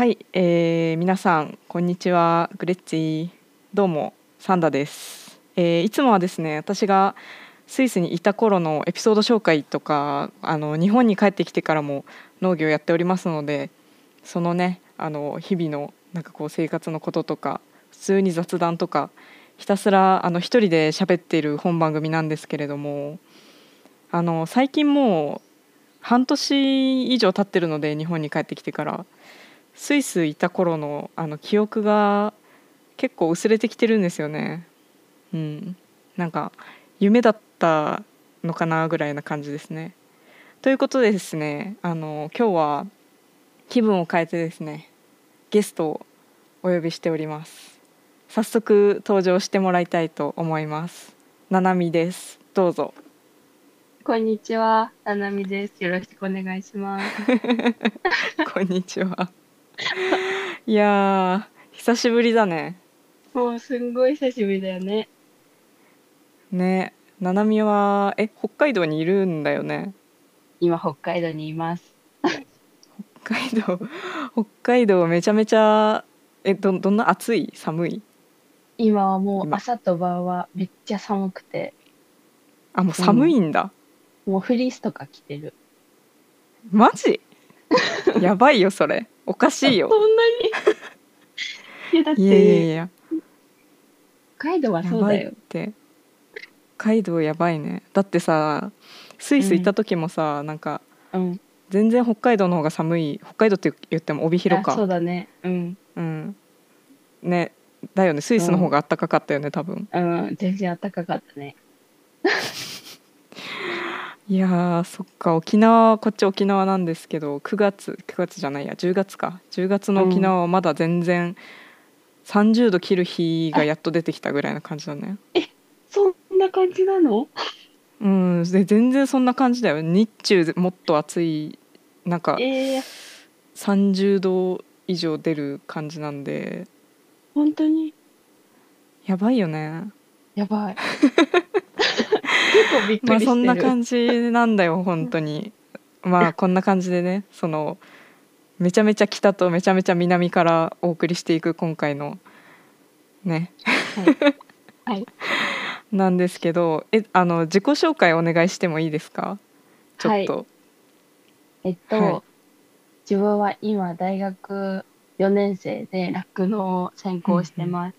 はい、えー、皆さんこんにちは。グレッツィどうもサンダです、えーいつもはですね私がスイスにいた頃のエピソード紹介とかあの日本に帰ってきてからも農業やっておりますのでそのねあの日々のなんかこう生活のこととか普通に雑談とかひたすらあの一人で喋っている本番組なんですけれどもあの最近もう半年以上経ってるので日本に帰ってきてからスイスいた頃のあの記憶が結構薄れてきてるんですよね。うん、なんか夢だったのかなぐらいな感じですね。ということでですねあの今日は気分を変えてですねゲストをお呼びしております。早速登場してもらいたいと思います。ななみです。どうぞ。こんにちは、ななみです。よろしくお願いします。こんにちは。いやー久しぶりだね。もうすんごい久しぶりだよね。ねななみはえ北海道にいるんだよね？今北海道にいます。北海道 北海道めちゃめちゃえどどんな暑い？寒い？今はもう今朝と晩はめっちゃ寒くて、あもう寒いんだ、もうフリースとか着てる。マジ？やばいよそれ。おかしいよ。そんなに？いやだっいやいやいてや北海道はそうだよ。て。北海道やばいね。だってさスイス行った時もさ、なんかうん。全然北海道の方が寒い。北海道って言っても帯広あそうかだね。うん。うん。ねだよね。スイスの方が暖かかったよね多分。うん。全然暖かかったね。いやーそっか。沖縄こっち沖縄なんですけど9月9月じゃないや10月か。10月の沖縄はまだ全然30度切る日がやっと出てきたぐらいな感じだね。そんな感じなの？うんで全然そんな感じだよ。日中もっと暑いなんかえー、30度以上出る感じなんで。本当に？やばいよね。やばい。結構びっくまありしてる。そんな感じなんだよ 本当にまあこんな感じでねそのめちゃめちゃ北とめちゃめちゃ南からお送りしていく今回のねはい。はい。なんですけどえあの自己紹介お願いしてもいいですか？ちょっと、えっと、はい自分は今大学4年生で酪農を専攻してます。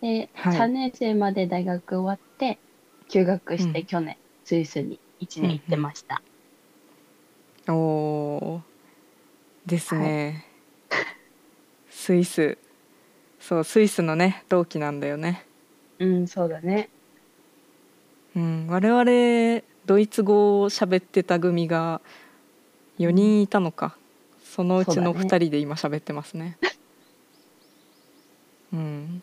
で、はい3年生まで大学終わって休学しうん。て去年、スイスに1年行ってました。おー。ですね、スイス。そうスイスのね同期なんだよね。うん、そうだね。うん、我々ドイツ語を喋ってた組が4人いたのか。そのうちのそうだね2人で今喋ってますね。うん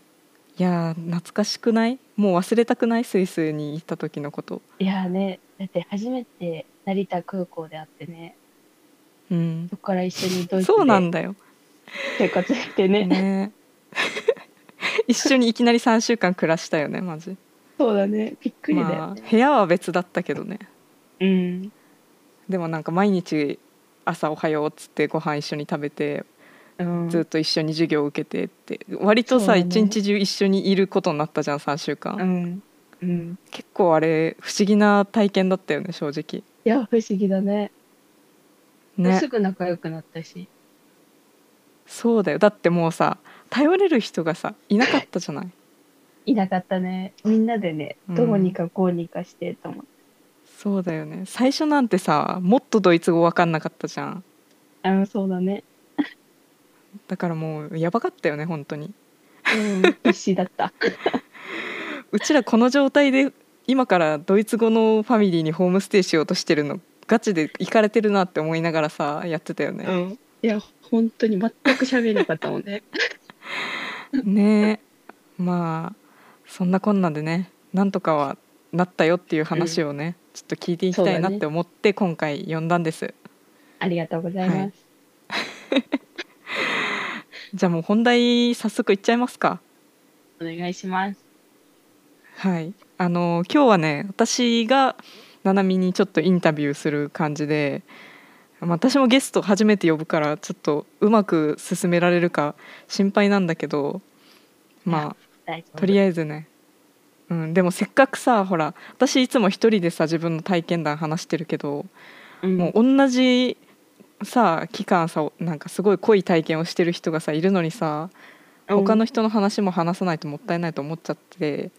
いやー懐かしくない？もう忘れたくない？スイスに行った時のこと。いやーね、だって初めて成田空港で会ってね、うん。そこから一緒にドイツそうなんでだよ。生活してね。ね。一緒にいきなり3週間暮らしたよねマジ。そうだね。びっくりだまよね。あ部屋は別だったけどね。うん。でもなんか毎日朝おはようっつってご飯一緒に食べてうん、ずっと一緒に授業を受けてって割とさ一、日中一緒にいることになったじゃん3週間、うん。うん。結構あれ不思議な体験だったよね正直いや、不思議だね。ねすぐ仲良くなったし。そうだよだってもうさ頼れる人がさいなかったじゃない？いなかったね。みんなでね、うんどうにかこうにかしてと思って。そうだよね最初なんてさもっとドイツ語分かんなかったじゃんあそうだね。だからもうやばかったよね本当にうん、必死だった。うちらこの状態で今からドイツ語のファミリーにホームステイしようとしてるのガチで行かれてるなって思いながらさやってたよね、うん。いや、本当に全く喋れなかったもんね。ねえまあそんなこんなんでねなんとかはなったよっていう話をね、ちょっと聞いていきたいなって思って今回呼んだんです、ありがとうございます。じゃあもう本題早速いっちゃいますか。お願いします。はい。あの今日はね私がななみにちょっとインタビューする感じでまあ私もゲスト初めて呼ぶからちょっとうまく進められるか心配なんだけどまあとりあえずね、うん、でもせっかくさほら私いつも一人でさ自分の体験談話してるけど、うん。もう同じさ期間さなんかすごい濃い体験をしてる人がさいるのにさ他の人の話も話さないともったいないと思っちゃって、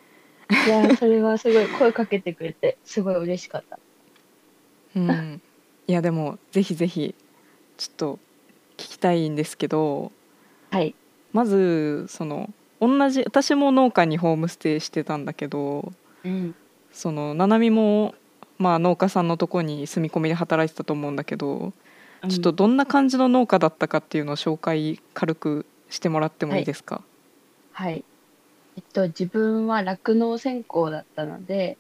いやそれはすごい声かけてくれてすごい嬉しかった。うん、いやでもぜひぜひちょっと聞きたいんですけどはい。まずその同じ私も農家にホームステイしてたんだけどうん。そのななみも、まあ、農家さんのとこに住み込みで働いてたと思うんだけど、ちょっとどんな感じの農家だったかっていうのを紹介軽くしてもらってもいいですか、はい。えっと、自分は酪農専攻だったので、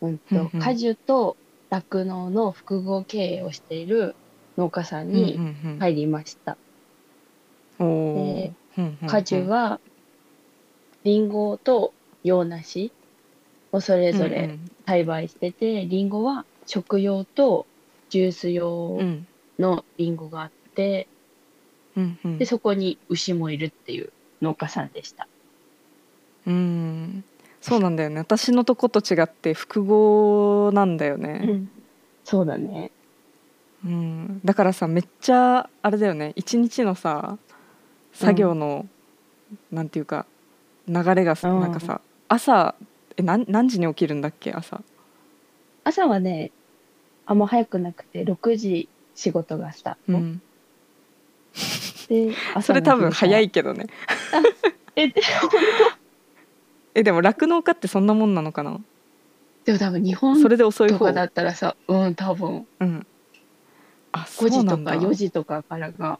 うんと、うんうん。果樹と酪農の複合経営をしている農家さんうんうんにうん。入りました。うんうんうん。果樹は、リンゴと洋梨をそれぞれ栽培してて、リンゴは食用とジュースうんう用んのリンゴがあって、うんうん。で、そこに牛もいるっていう農家さんでした。うん。そうなんだよね。私のとこと違って複合なんだよね、そうだね。うん、だからさめっちゃあれだよね。一日のさ作業の、なんていうか流れがさうん。なんかさ朝え何何時に起きるんだっけ朝？朝はね、あんま早くなくて、6時仕事がスタート。うん、で、それ多分早い。いけどね。え、で えでも酪農家ってそんなもんなのかな？でも多分日本それで遅い方？とかだったらさ、うん、多分。うん。あそ5時とかうなんだ。4時とかからが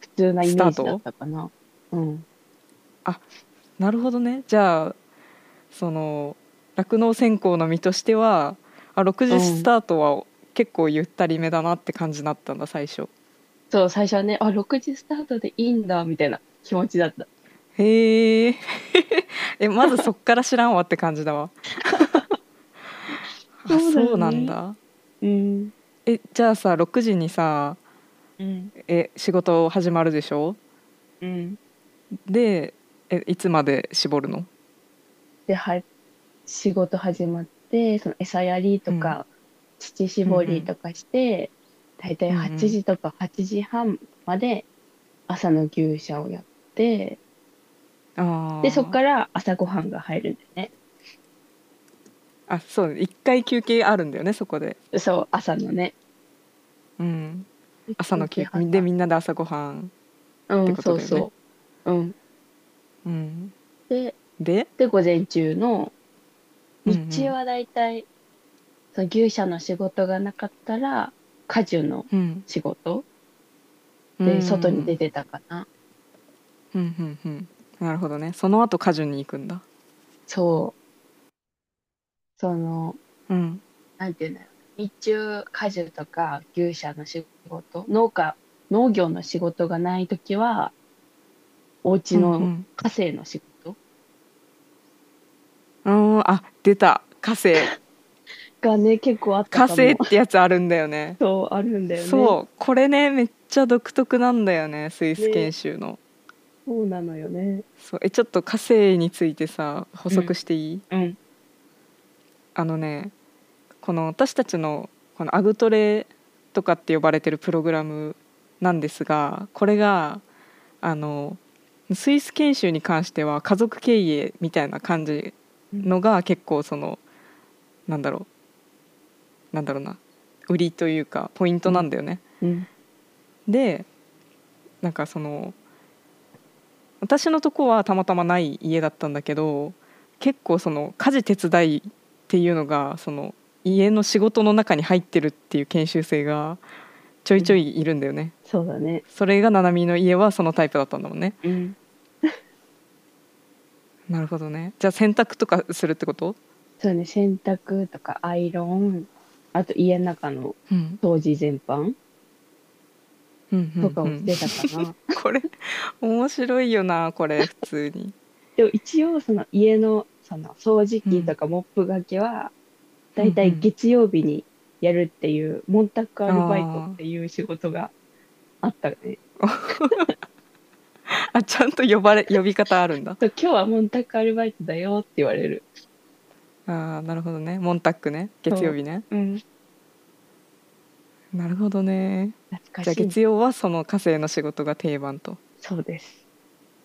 普通なイメージだったかな。うん。なるほどね。じゃあその酪農専攻の身としてはあ6時スタートは結構ゆったりめだなって感じになったんだ最初そう、最初はね、あ、6時スタートでいいんだ、みたいな気持ちだった。へ ええまずそっから知らんわって感じだわあ そうだよねそうなんだうん。えじゃあさ6時にさうん。え仕事始まるでしょ？うん。でえいつまで絞るの？で、は、仕事始まって、その餌やりとか、乳搾りとかして、だいたい8時とか8時半まで朝の牛舎をやって、あで、そこからら朝ごはんが入るんだよね。あそう一回休憩あるんだよねそこで。そう、朝のね。うん。朝の休休憩でみんなで朝ごはんうん、ってことだよね。そうそう。うん。うん。で、で？で、午前中の、うんうん。日中はだいたい、その牛舎の仕事がなかったら、果樹のうん。仕事？うん。で外に出てたかな？うんうんうん。なるほどね。その後果樹に行くんだ。そう。その、うん。なんていうんだろう。日中、果樹とか牛舎の仕事、農家、農業の仕事がないときは、お家うんうのん。家政の仕事？うんあ出た。火星がね、結構あった火。星ってやつあるんだよねそう、あるんだよね。そうこれねめっちゃ独特なんだよねスイス研修の、そうなのよね。そうえちょっと火星についてさ補足していい、うん。あのねこの私たちのこのアグトレとかって呼ばれてるプログラムなんですがこれがあのスイス研修に関しては家族経営みたいな感じのが結構そのなんだろうなんだろうな売りというかポイントなんだよね。うん。でなんかその私のとこはたまたまない家だったんだけど結構その家事手伝いっていうのがその家の仕事の中に入ってるっていう研修生がちょいちょいいるんだよね。そうだね。それがななみの家はそのタイプだったんだもんね。うん。なるほどね。じゃあ洗濯とかするってこと？そうね、洗濯とかアイロン、あと家の中のうん。掃除全般うんうんとかをうんしてたかな。これ面白いよなこれ普通に。でも一応その家のその掃除機とかモップがけは、だいたい月曜日にやるっていう、モンタックアルバイトっていう仕事があったね。あちゃんと呼ばれ呼び方あるんだそう今日はモンタックアルバイトだよって言われる。あーなるほどねモンタックね月曜日ねうん。なるほどねじゃあ懐かしい。月曜はその火星の仕事が定番とそうです。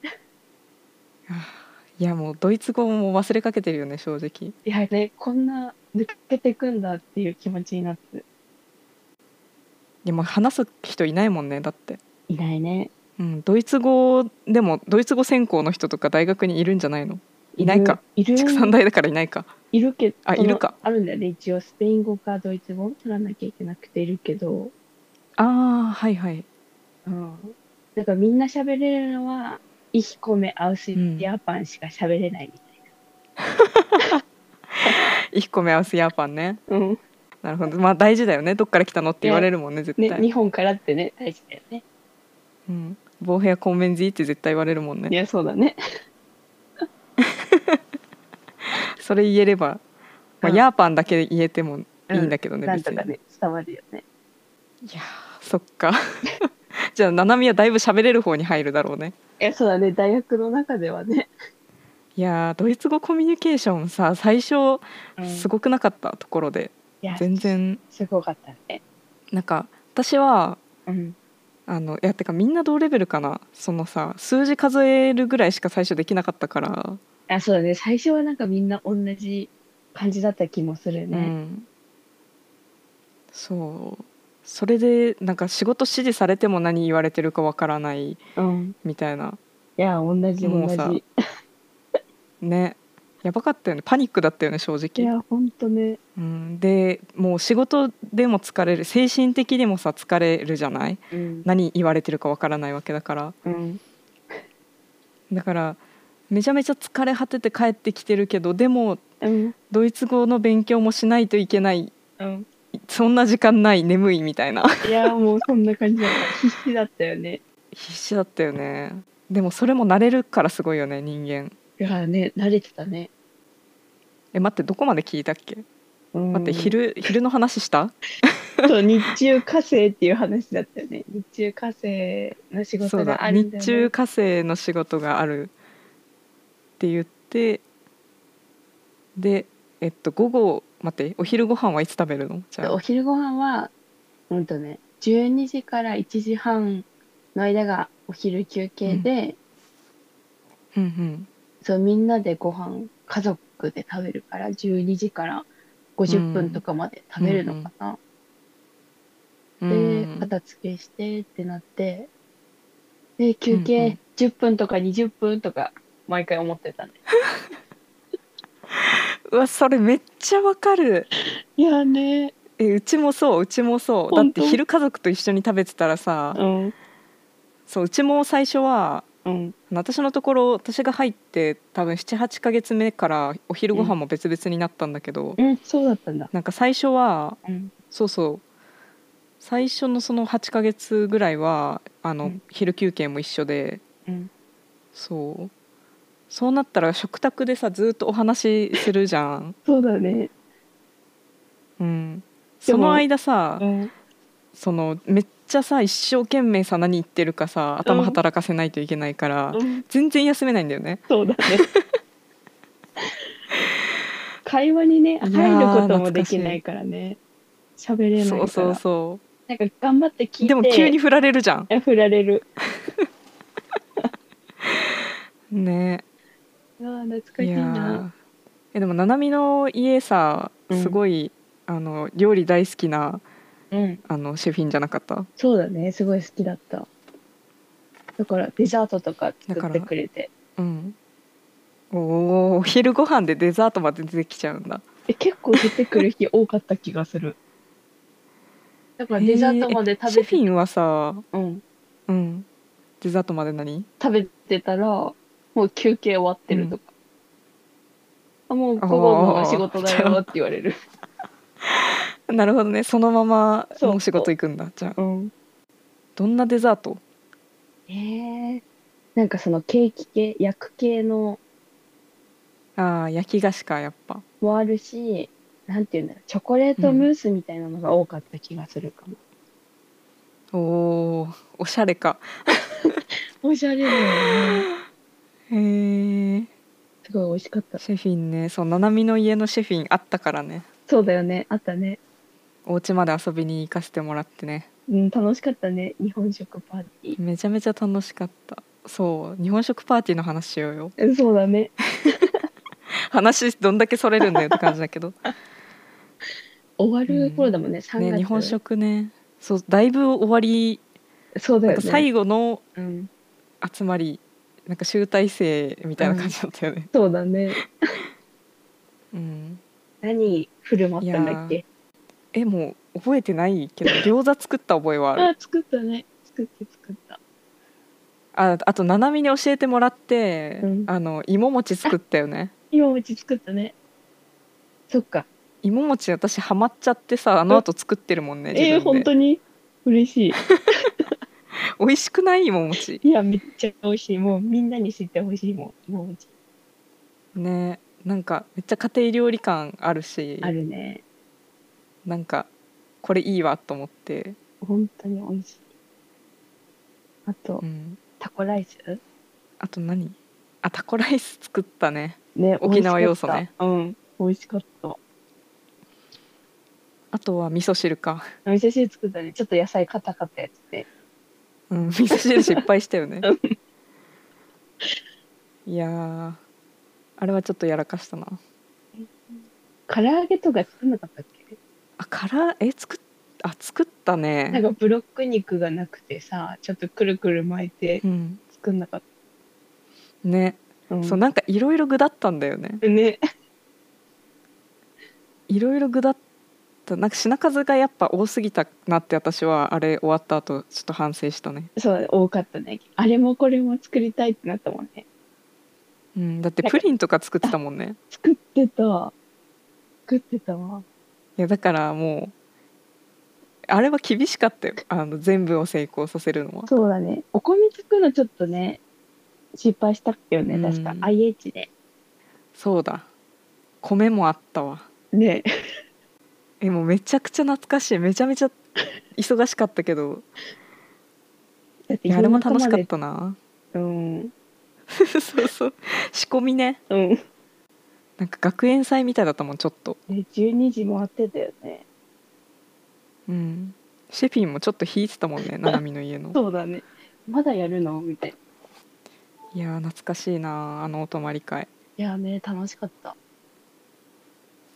いやもうドイツ語も忘れかけてるよね正直いやね、こんな抜けてくんだっていう気持ちになって。いやもう話す人いないもんねだっていないね。うんドイツ語でもドイツ語専攻の人とか大学にいるんじゃないの？いないか。いる。畜産大だからいないかいるけど、あいるかあるんだよね。一応、スペイン語かドイツ語取らなきゃいけなくているけど、ああはいはいうん。なんかみんな喋れるのは、Ich komme aus うん Japan しか喋れないみ1 個目合わせヤーパンねたいな。うん。なるほどまあ大事だよねどっから来たのって言われるもんね絶ね、対、日本からってね、大事だよね。うん、ボーヘアコンメンジーって絶対言われるもんねいや、そうだね。それ言えれば、まあ、うんヤーパンだけ言えてもいいんだけどね、別になんとかね、伝わるよね。いやーそっか じゃあななみはだいぶ喋れる方に入るだろうねいや、そうだね。大学の中ではね。いやードイツ語コミュニケーションさ最初すごごくなかったところで、いや、全然すごかったね。なんか私はうん。あのいやてかみんな同レベルかなそのさ数字数えるぐらいしか最初できなかったから、あ、そうだね。最初はなんかみんな同じ感じだった気もするうね。ん、そうそれでなんか仕事指示されても何言われてるかわからないうん。みたいないや、同じ同もうさじ。ねやばかったよねパニックだったよね正い直、や、ほんとね。うん、でもう仕事でも疲れる精神的にもさ疲れるじゃない？うん。何言われてるかわからないわけだからうん。だからめちゃめちゃ疲れ果てて帰ってきてるけどでもうん。ドイツ語の勉強もしないといけないうん。そんな時間ない眠いみたいないや、もうそんな感じだった。必死だったよね。必死だったよねでもそれも慣れるからすごいよね人間いやね、慣れてたね。え待ってどこまで聞いたっけ？うん、待って昼昼の話した？そう日中火星っていう話だったよね。日中火星の仕事があるね。日中火星の仕事があるって言ってでえっと午後待ってお昼ご飯はいつ食べるの？じゃあ。お昼ご飯は、うんとね、12時から1時半の間がお昼休憩で、うんうん。そうみんなでご飯家族で食べるから12時から50分とかまで食べるのかな。うでん片付けしてってなってで休うんう憩ん。10分とか20分とか毎回思ってたね。うわそれめっちゃわかる。いやね。えうちもそううちもそう。だって昼家族と一緒に食べてたらさ、うん。そううちも最初はうん。私のところ私が入って多分78ヶ月目からお昼ご飯も別々になったんだけど、うんそうだったんだ。なんか最初はうん。そうそう。最初のその8ヶ月ぐらいはあの、うん。昼休憩も一緒でうん。そうそうなったら食卓でさずっとお話しするじゃん、そうだね。うん、その間さ、うんそのめっちゃさ一生懸命さ何言ってるかさ頭働かせないといけないから、うん全然休めないんだよね。そうだね。会話にね入ることもできないからね。喋れないから。そうそうそなんか頑張って聞いて。うでも急に振られるじゃん。え振られる。ねうわ懐かしいな。ーえでもななみの家さうんすごい、あの料理大好きなうん。あのシェフィンじゃなかった？そうだね。すごい好きだった。だからデザートとかだ作ってくれて。うんおおお昼ご飯でデザートまで出てきちゃうんだえ結構出てくる日多かった気がする。だからデザートまでえ食べて、シェフィンはさうん、うんデザートまで何食べてたらもう休憩終わってるとか。あもう午後の仕事だよって言われる。なるほどね。そのままそうもう仕事行くんだ。じゃあ。うん。どんなデザート？えー、なんかそのケーキ系焼く系のああ焼き菓子かやっぱ。もあるしなんていうんだろう、チョコレートムースみたいなのが多かった気がするかも。おー。おしゃれか。おしゃれだよね。へえすごい美味しかった。シェフィンねそうななみの家のシェフィンあったからねそうだよね。あったね。お家まで遊びに行かせてもらってねうん、楽しかったね。日本食パーティー。めちゃめちゃ楽しかったそう日本食パーティーの話しようようんそうだね。話どんだけそれるんだよって感じだけど終わる頃だもんね。3月。ね日本食ねそうだいぶ終わりそうだよね。最後のうん。集まりなんか集大成みたいな感じだったよね、そうだね。うん何振る舞ったんだっけ？えもう覚えてないけど餃子作った覚えはあるあ、作ったね。作って作った。ああとななみに教えてもらって、うんあの芋餅作ったよね今うち作ったね。そっか。芋餅私ハマっちゃってさあの後作ってるもんね自え本当に？嬉しい。美味しくない芋餅いや、めっちゃ美味しい。もうみんなに知ってほしいもん。今うち。ねなんかめっちゃ家庭料理感あるしあるね。なんかこれいいわと思って、本当に美味しい。あと、うん、タコライス？あと何？あタコライス作ったねね、沖縄要素ね。うん、美味しかった。あとは味噌汁か味噌汁作ったね。ちょっと野菜硬かったやつで。うん味噌汁失敗したよね。うん。いやーあれはちょっとやらかしたな。唐揚げとか作んなかったっけ？あからえ作っあ作ったね。なんかブロック肉がなくてさ、ちょっとくるくる巻いてうん。作んなかっね、た。うん、そうなんかいろいろ具だったんだよね。ね。いろいろ具だったなんか品数がやっぱ多すぎたなって私はあれ終わった後ちょっと反省したね、そう、多かったね。あれもこれも作りたいってなったもんね。うん、だってプリンとか作ってたもんね作ってた。作ってたわ。いやだからもうあれは厳しかったよあの全部を成功させるのはそうだね。お米作るのちょっとね、失敗したっけよね、確か。うん IH で。そうだ米もあったわね。えもうめちゃくちゃ懐かしいめちゃめちゃ忙しかったけどやあれも楽しかっ夜たな。うん。そうそう仕込みねうん。なんか学園祭みたいだったもんちょっとね12時回ってたよね。うんシェフィンもちょっと引いてたもんねななみの家のそうだね。まだやるの？みたいな。いやー懐かしいなあのお泊まり会いやね、楽しかった。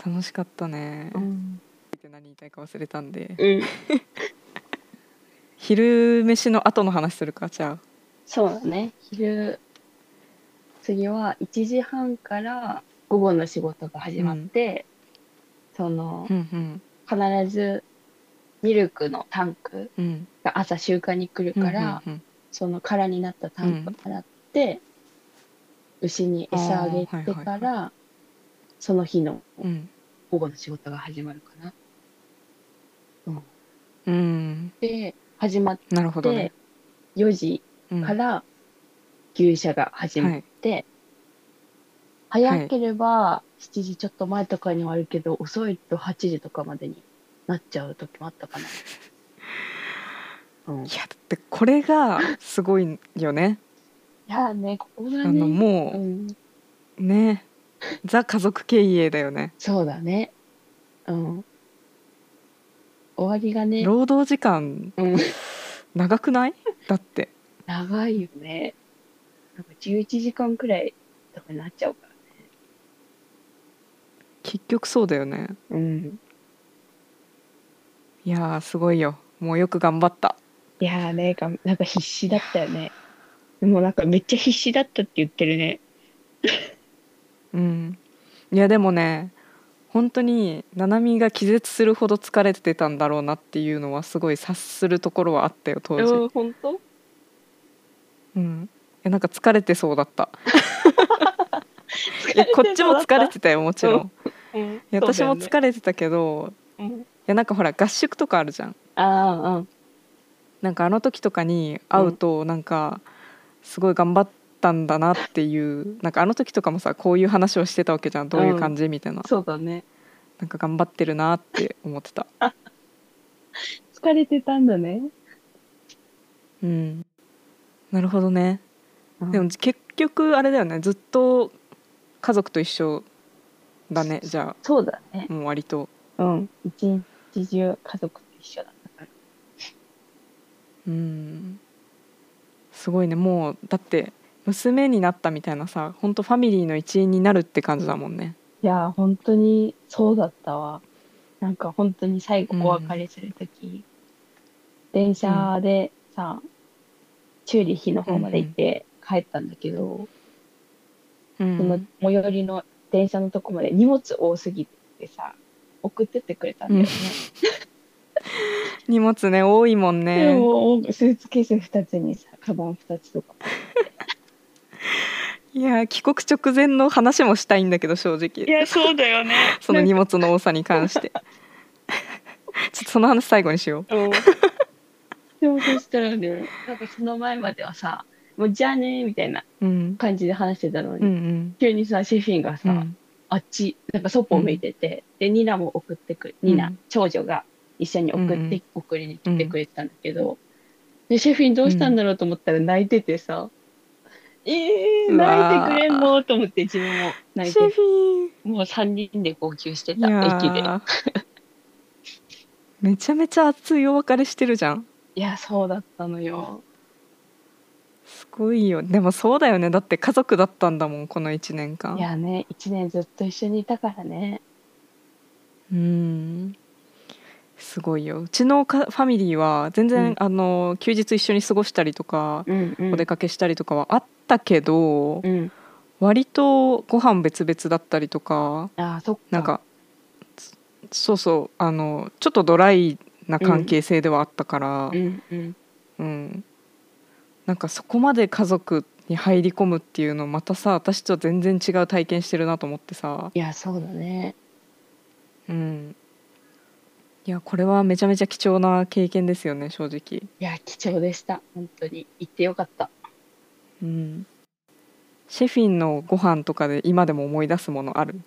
楽しかったね、ん。って何言いたいか忘れたんでうん。昼飯の後の話するかじゃあそうだね。昼、次は1時半から午後の仕事が始まって、そのう、ん必ずミルクのタンクうんうんが朝集荷に来るから、うんうんその空になったタンクを洗って、牛に餌あげてあーはいその日のうんうん午後の仕事が始まるかな。うん。で、始まっなるほどね。て、4時うん。から牛舎が始まって、早ければ7時ちょっと前とかにはあるけど、遅いと8時とかまでになっちゃう時もあったかな。うん、いいやだってこれがすごいよね。やーね、ここがね、あのもうん、うねザ家族経営だよね。そうだね。うん。終わりがね、労働時間うん、長くない？だって長いよね。なんか11時間くらいとかになっちゃうからね。結局そうだよねうん。いやーすごいよもうよく頑張ったいやーね、がなんか必死だったよね。でもなんかめっちゃ必死だったって言ってるね。うんいやでもね本当にななみが気絶するほど疲れてたんだろうなっていうのはすごい察するところはあったよ当時。うん、本当？うん。いやなんか疲れてそうだった。いやこっちも疲れてたよもちろん、いうん、や私もれ疲れてたけどうん、いやなんかほら合宿とかあるじゃん。ああ、うん。なんかあの時とかに会うとなんかすごい頑張ったんだなっていうなんかあの時とかもさこういう話をしてたわけじゃん。どういう感じみたいな。そうだね。なんか頑張ってるなって思ってた。疲れてたんだね。うん。なるほどね。うん。でも結局あれだよね。ずっと家族と一緒だね。じゃそうだね。あ。もう割と。うん。一日中家族と一緒だ。うん。すごいね。もうだって娘になったみたいなさ本当ファミリーの一員になるって感じだもんねいやー、本当にそうだったわ。なんか本当に最後お別れするとき、電車でさ、チューリッヒの方まで行って帰ったんだけど、うんその最寄りの電車のとこまで荷物多すぎてさ、送ってってくれたんだよね。荷物ね多いもんでねもスーツケース2つにさ、カバン2つとか。いや帰国直前の話もしたいんだけど正直。や、そうだよね。その荷物の多さに関して。ちょっとその話最後にしよう。ん でもそしたらね、なんかその前まではさ、もうじゃあねみたいなううん。感じで話してたのに、うんうん。急にさ、シェフィンがさ、うん。あっち、なんか外を向いてて、で、ニナも送ってくる、ニナ、うん。長女が一緒に送って、うんうん。送りに来てくれてたんだけど、で、シェフィンどうしたんだろうと思ったら泣いててさ、え泣いてくれんのと思って自分も泣いて。シェフィンもう3人で号泣してた、駅で。ー めちゃめちゃ熱いお別れしてるじゃん。いや、そうだったのよ。すごいよ。でもそうだよね。だって家族だったんだもんこの1年間。いやね、1年ずっと一緒にいたからね。うん。すごいよ。うちのかファミリーは全然、うん。あの休日一緒に過ごしたりとか、うんうん。お出かけしたりとかはあったけど、うん。割とご飯別々だったりとかああ、そっか。なんかそそうそうあのちょっとドライな関係性ではあったから、うんうん。うんなんかそこまで家族に入り込むっていうのまたさ私とは全然違う体験してるなと思ってさ、いや、そうだね。うん、いやこれはめちゃめちゃ貴重な経験ですよね正直、いや、貴重でした。本当に。行ってよかった。うん、シェフィンのご飯とかで今でも思い出すものある、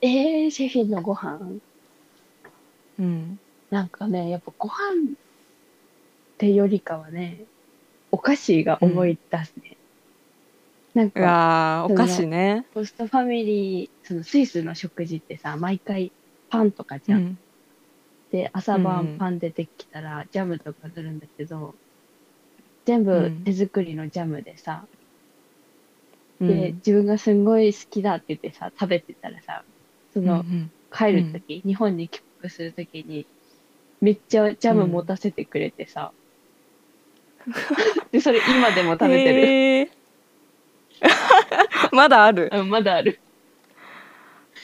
えー、シェフィンのご飯？うん、なんかね、やっぱご飯ってよりかはね、お菓子が思い出すね。なんうか、わーお菓子ね、ホストファミリー、そのスイスの食事ってさ、毎回パンとかじゃん。うん、で、朝うん。晩パン出てきたらジャムとかするんだけど、全部うん。手作りのジャムでさ、うん。で、自分がすんごい好きだって言ってさ、食べてたらさ、その、うん帰るとき、日本に帰国するときに、めっちゃジャム持たせてくれてさ、で、それ今でも食べてる。へー まだある。うん、まだある。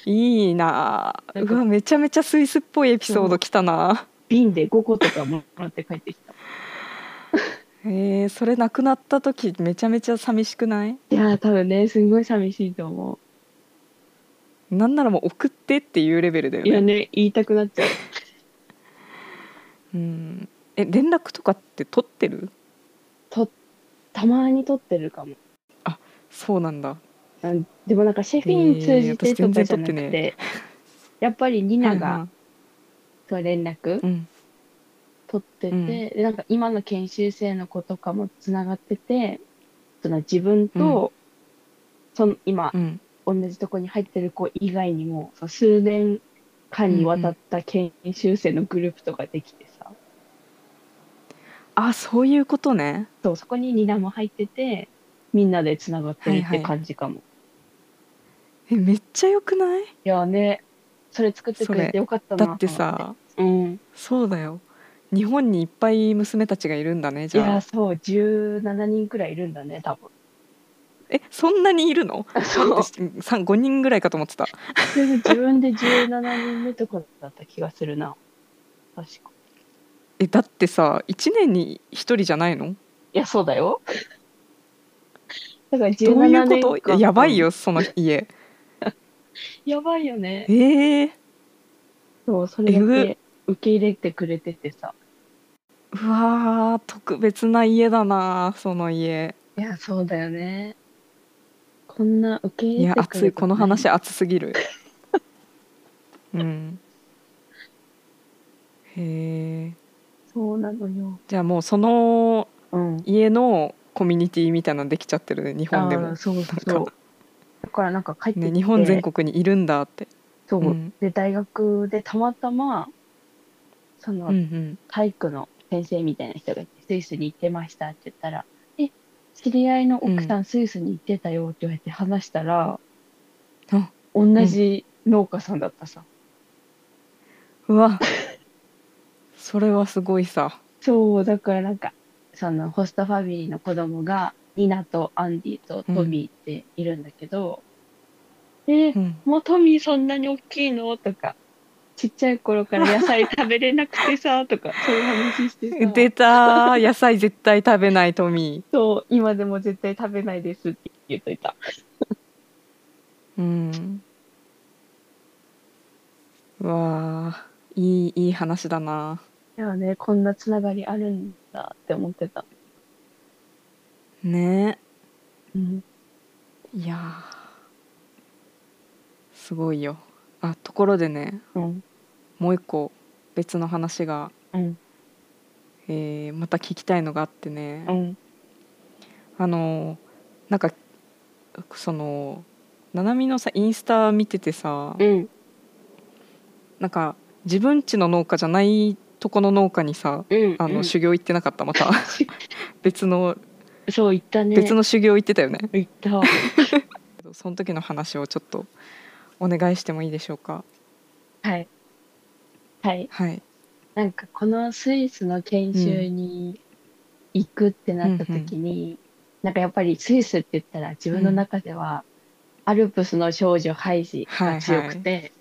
いいな。あなうわめちゃめちゃスイスっぽいエピソード来たな。瓶で5個とかもらって帰ってきた。えー、それなくなった時めちゃめちゃ寂しくない？いやー、多分ね、すんごい寂しいと思なんならもう送ってっていうレベルだよう。いやねね、言いたくなっちゃう。うん。え連絡とかって取ってる？と、たまに撮ってるかも。そうなんだ。うんでもなんかシェフィン通じてとかじゃなくえー私全然撮ってねて、やっぱりニナはいがと連絡はいうん取ってて、うん。でなんか今の研修生の子とかもつながってて、その自分と、その今う、ん。同じとこに入ってる子以外にも、その数年間にわたった研修生のグループとかできてさ、あそういうことね。そう、そこにニナも入ってて、みんなでつながってるってはいはい感じかも。いえめっちゃよくない？やね、それ作ってくれてよかったなだってさ。うん。そうだよ日本にいっぱい娘たちがいるんだねいや、じゃあそう、17人くらいいるんだね、多分。えそんなにいるの？そう。5人ぐらいかと思ってたそれで自分で17人目とかだった気がするな。確か。えだってさ1年に1人じゃないの？いや、そうだよ。だからどうい17う年間。ことやばいよ。その家 やばいよね。えー、そう、それだえぐけ受け入れてくれててさ。うわー特別な家だなその家。いや、そうだよね。こんな受けい入れてくれてや熱い。この話熱すぎる。うん。へえそうなのよ。じゃあもうそのうん。家のコミュニティみたいなのできちゃってるね日本でも。そうそう。だからなんか帰ってきて、ね日本全国にいるんだって。そう、うん。で大学でたまたまその、うんうん。体育の先生みたいな人がスイスに行ってましたって言ったら「え知り合いの奥さんスイスに行ってたよ」って言われて話したら、あ。同じ農家さんだったさ、うわ。それはすごいさ。そうだからなんかそのホストファミリーの子供がニナとアンディとトミーっているんだけど「えうん。もうトミーそんなに大きいの?」とか「ちっちゃい頃から野菜食べれなくてさ」とか そういう話してさ出たー野菜絶対食べないトミそう今でも絶対食べないですって言っといた。ーうんうわーいいいい話だないやね、こんなつながりあるんだって思ってた。ねうん。いやーすごいよあところでねうん。もう一個別の話が、うん。えーまた聞きたいのがあってね、うん。あのーなんかそのななみのさインスタ見ててさ、うん。なんか自分家の農家じゃないとこの農家にさうん。あの、うん修行行ってなかった？また 別のそう言ったね。別の修行行ってたよね？言った。その時の話をちょっとお願いしてもいいでしょうか？はい。はい。はい。なんかこのスイスの研修に行くってなった時に、なんかやっぱりスイスって言ったら自分の中では、アルプスの少女ハイジが強くて、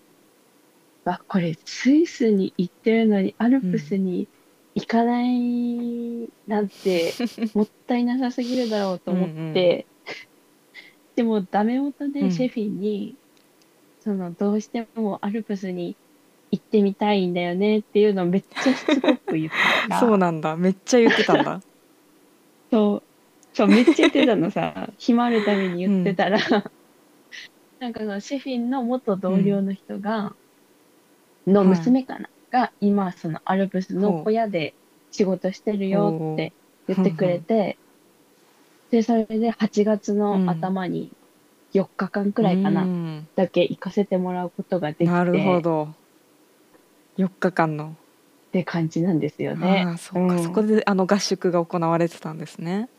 あこれスイスに行ってるのにアルプスに行かないなんて もったいなさすぎるだろうと思って、でもダメ元でシェフィンに、そのどうしてもアルプスに行ってみたいんだよねっていうのをめっちゃしつこく言ってた。ら そうなんだ。めっちゃ言ってたんだ。そう。そうめっちゃ言ってたのさ。暇あるために言ってたら、なんかそのシェフィンの元同僚の人が、の娘かな、が今そのアルプスの小屋で仕事してるよって言ってくれて、でそれで8月の頭に4日間くらいかな、うん。だけ行かせてもらうことができて。なるほど4日間の。って感じなんですよね。あ。あそうん。そこであの合宿が行われてたんですね。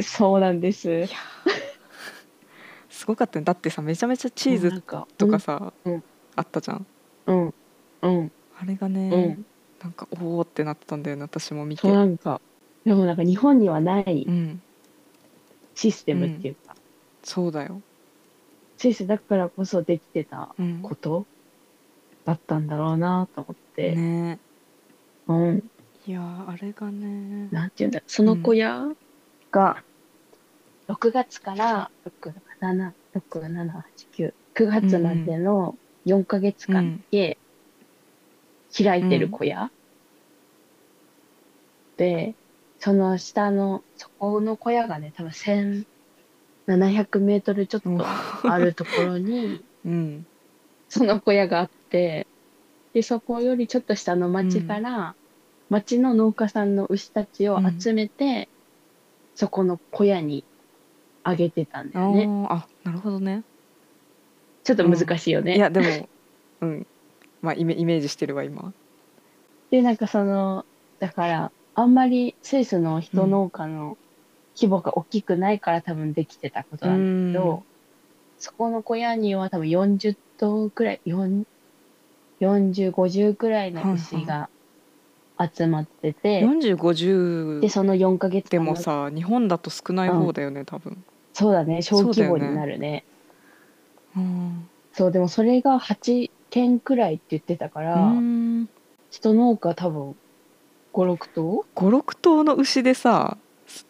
そうなんです。すごかったね。だってさめちゃめちゃチーズとかさ、うんあったじゃん。うんうん。あれがね、うん。なんかおおってなってたんだよね私も見て。なんかでもなんか日本にはないうん。システムっていうか、そうだよ、スイスだからこそできてたうん、ことだったんだろうなと思って、ね。うん。いやーあれがね。なんていうんだその小屋が6月から6767899月までの4ヶ月間で開いてる小屋、でその下のそこの小屋がね多分1700メートルちょっとあるところに うん。その小屋があってでそこよりちょっと下の町から、町の農家さんの牛たちを集めて、そこの小屋にあげてたんだあよね。ーあなるほどね。ちょっと難しいよね。いやでも うん。まあイメイメージしてるわ今でなんかそのだからあんまりスイスの人農家の規模が大きくないから多分できてたことなんだけど、うん。そこの小屋には多分40頭くらい4 4050くらいの牛が集まってて、4050でその4ヶ月でもさ日本だと少ない方だよね多分。そうだね小規模になるね。うん。そうでもそれが8件くらいって言ってたから、うん。人農家多分56頭？56頭の牛でさ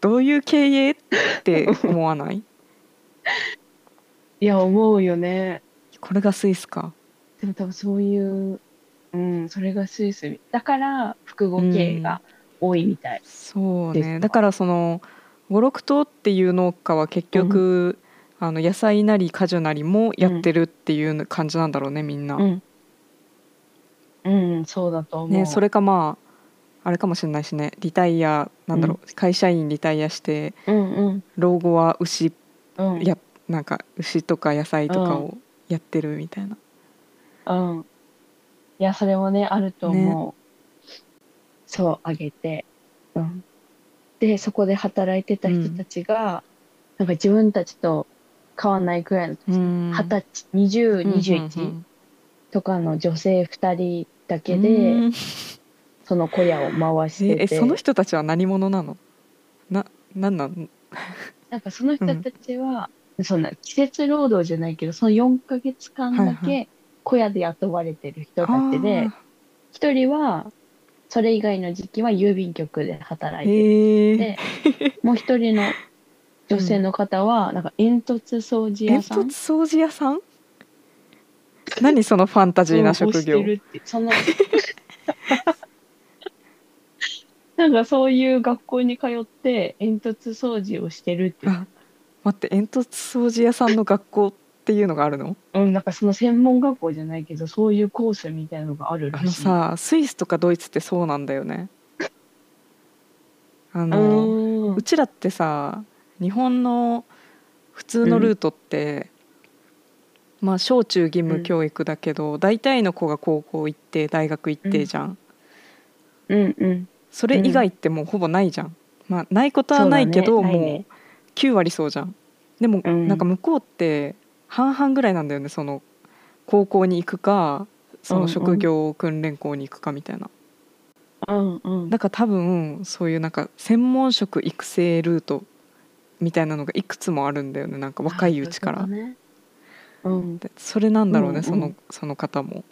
どういう経営って思わない？いや思うよね。これがスイスかでも多分そういううん。それがスイスみだから複合経営が多いみたい、そうですか？ねだからその56頭っていう農家は結局、あの野菜なり果樹なりもやってるっていう感じなんだろうねみんな。うん。うん、そうだと思う。ね、それかまああれかもしれないしね。リタイアなんだろう、会社員リタイアしてうんうん。老後は牛うん。やなんか牛とか野菜とかをやってるみたいな、うん。いや、それもね、あると思う。そう、あげて。うん。で、そこで働いてた人たちが、なんか自分たちと変わんないくらいの年、うん。二十歳、20、うん21とかの女性二人だけうで、ん。その小屋を回してて、ええその人たちは何者なの？ななんなん？なんかその人たちは、そんな季節労働じゃないけど、その4ヶ月間だはいはけ小屋で雇われてる人たちで、あ一人は、それ以外の時期は郵便局で働いてーへえて、もう一人の女性の方は、なんか煙突掃除煙屋さん？突掃除屋さん？何そのファンタジーな職業。その、なんかそういう学校に通って煙突掃除をしてるって、あ待って煙突掃除屋さんの学校っていうのがあるの？うん、なんかその専門学校じゃないけど、そういうコースみたいなのがあるらしい。あのさスイスとかドイツってそうなんだよね。あうのうちらってさ日本の普通のルートって、まあ小中義務教育だけど、大体の子が高校行って大学行ってじゃん、うん。うん。それ以外ってもうほぼないじゃん、まあないことはないけど、ね。ないもねう9割そうじゃん。でも、うん。なんか向こうって半々ぐらいなんだよねその高校に行くかその職業訓練校に行くかみたいな、うんうん。だから多分そういうなんか専門職育成ルートみたいなのがいくつもあるんだよねなんか若いうちから。ね。うん、でそれなんだろうね、うんうん。そのその方も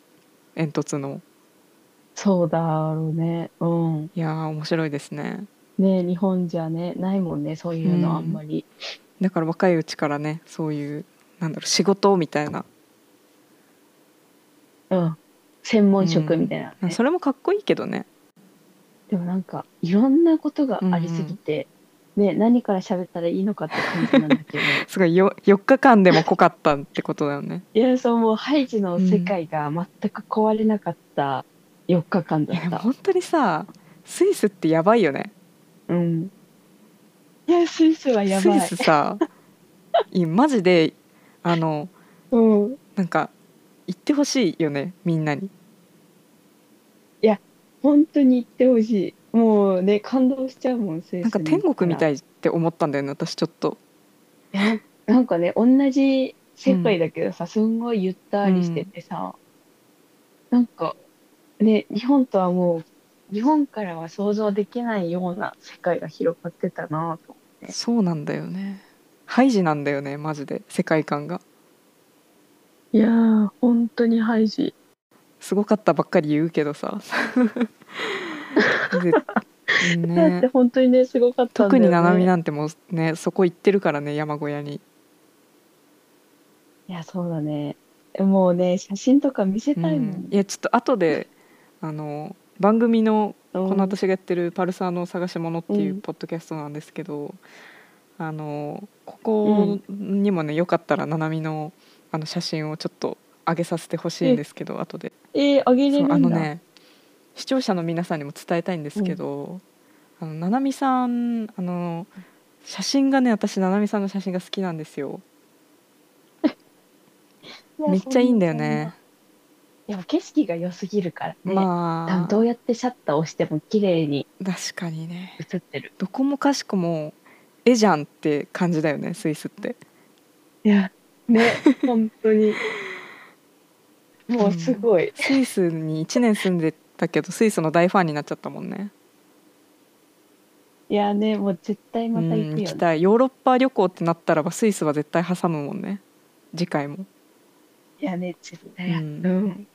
煙突の。そうだろうね。うん。いやー面白いですね。ね日本じゃね、ないもんね、そういうのあんまり。だから若いうちからねそういうなんだろう仕事みたいな、うん。専門職みたいなね。それもかっこいいけどねでもなんか、いろんなことがありすぎて、ね、何から喋ったらいいのかって感じなんだけど。すごいよ4日間でも濃かったってことだよねいや、そう、もうハイジの世界が全く壊れなかった4日間だいった。やでも本当にさスイスってやばいよねうん。いや、スイスはやばい。スイスさいやマジであのうん。なんか行ってほしいよねみんなに本当に行ってほしい。もうね、感動しちゃうもん、なんか天国みたい。いって思ったんだよね私ちょっといやなんかね、同じ世界だけどさ、すんごいゆったりしててさ、なんか、ね、日本とはもう、日本からは想像できないような世界が広がってたなと。ねそうなんだよねハイジなんだよねマジで世界観がいやー、本当にハイジ。すごかったばっかり言うけどさ でだってね本当にね、すごかったね。特にななみなんてもうねそこ行ってるからね山小屋に、いや、そうだね。もうね、写真とか見せうたいもん。ん、いやちょっと後で あの番組のうんこの私がやってる「パルサーの探し物」っていううんポッドキャストなんですけど、あのここにもねよかったらななみのあの写真をちょっと上げさせてほしいんですけど後でえー、あげれる。あのね視聴者の皆さんにも伝えたいんですけど、あのななみさんあの写真がね私ななみさんの写真が好きなんですよ めっちゃいいんだよね。でも景色が良すぎるからね。まあどうやってシャッターを押しても綺麗に確かにね映ってる。どこもかしこも絵じゃんって感じだよねスイスって。いや、ね、本当に。もうすごい。スイスに1年住んでたけどスイスの大ファンになっちゃったもんね。いやね、もう絶対また行うん行きくよね。たい。ヨーロッパ旅行ってなったらばスイスは絶対挟むもんね。次回も。いやね、絶対やううん。ん。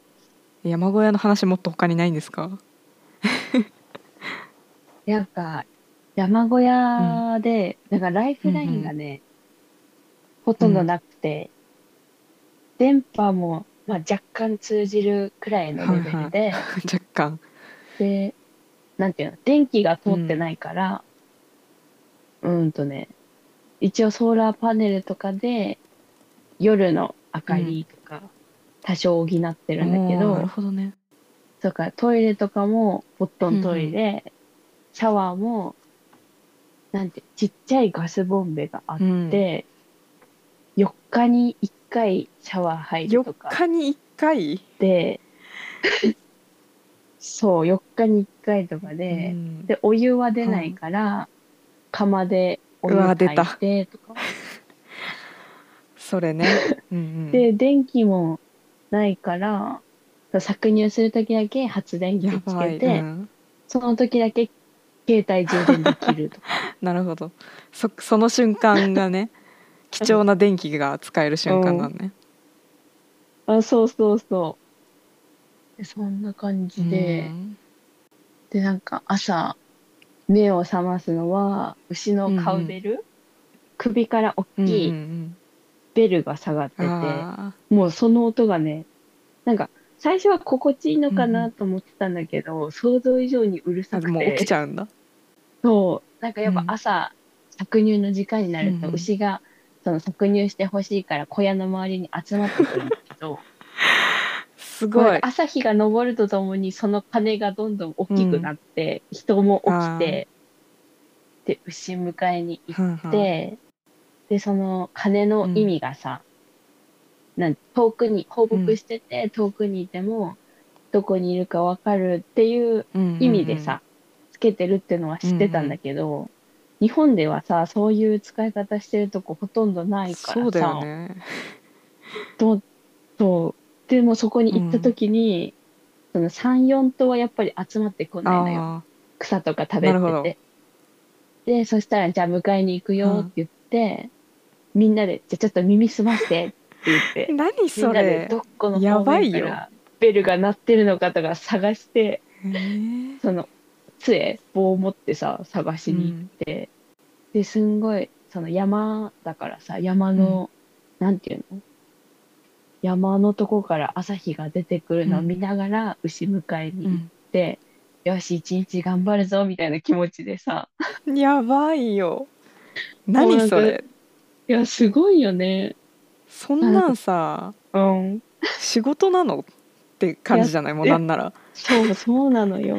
山小屋の話もっと他にないんですか？なんか、山小屋で、なんかライフラインがね、ほとんどなくて、電波も、まあ、若干通じるくらいのレベルで、若干。で、なんていうの、電気が通ってないから、うーんとね、一応ソーラーパネルとかで夜の明かりとか多少補ってるんだけど、なるほどね。そうかトイレとかもボットントイレ、シャワーもなんてちっちゃいガスボンベがあって、うん。4日に1回シャワー入ると4か日に1回？でそう4日に1回とかで、うん。でお湯は出ないから、釜でお湯うわ炊出た。いてとか。それね。うんうん。で電気もないから搾乳する時だけ発電機やつけて、うん。その時だけ携帯充電できるとか。なるほど。そその瞬間がね 貴重な電気が使える瞬間なんね、あそうそうそう。でそんな感じで、うん。でなんか朝目を覚ますのは牛のカウベル、首から大うんきいうん。ベルが下がってて、うんあもうその音がねなんか最初は心地いいのかうんうなと思ってたんだけど、想像以上にうるさくーもう起きてちゃうんだ。そう。なんかやっぱうん。朝、搾乳の時間になるとうん。うん牛がその搾乳してほしいから小屋の周りに集まってくるんだけど すごい。朝日が昇るとともにその鐘がどんどん大きくなって、人も起きてで牛迎えに行っうんうん。て、でその鐘の意味がさ、なん遠くに放牧してて、遠くにいてもどこにいるか分かるっていう意味でさ、つけてるっていうのは知ってたんだけど、日本ではさそういう使い方してるとこほとんどないからさ。そうだよね。とそう。でもそこに行った時に、その34頭はやっぱり集まってこないのよ。あ草とか食べてて。でそしたらじゃあ迎えに行くよって言って、みんなでじゃあちょっと耳澄まして言って。ー 何みんそなでれどこのや方ばいよ。面からベルが鳴ってるのかとか探してえー。その杖棒を持ってさ探しに行って、ですんごいその山だからさ山の、なんていうの？山のとこから朝日が出てくるのを見ながら牛迎えに行って、よし一日頑張るぞみたいな気持ちでさ。うんやばいよ。何そもうなんれ？いやすごいよねそんなんさうん。仕事なの？って感じじゃない？もうなんなら。そうそうなのよ。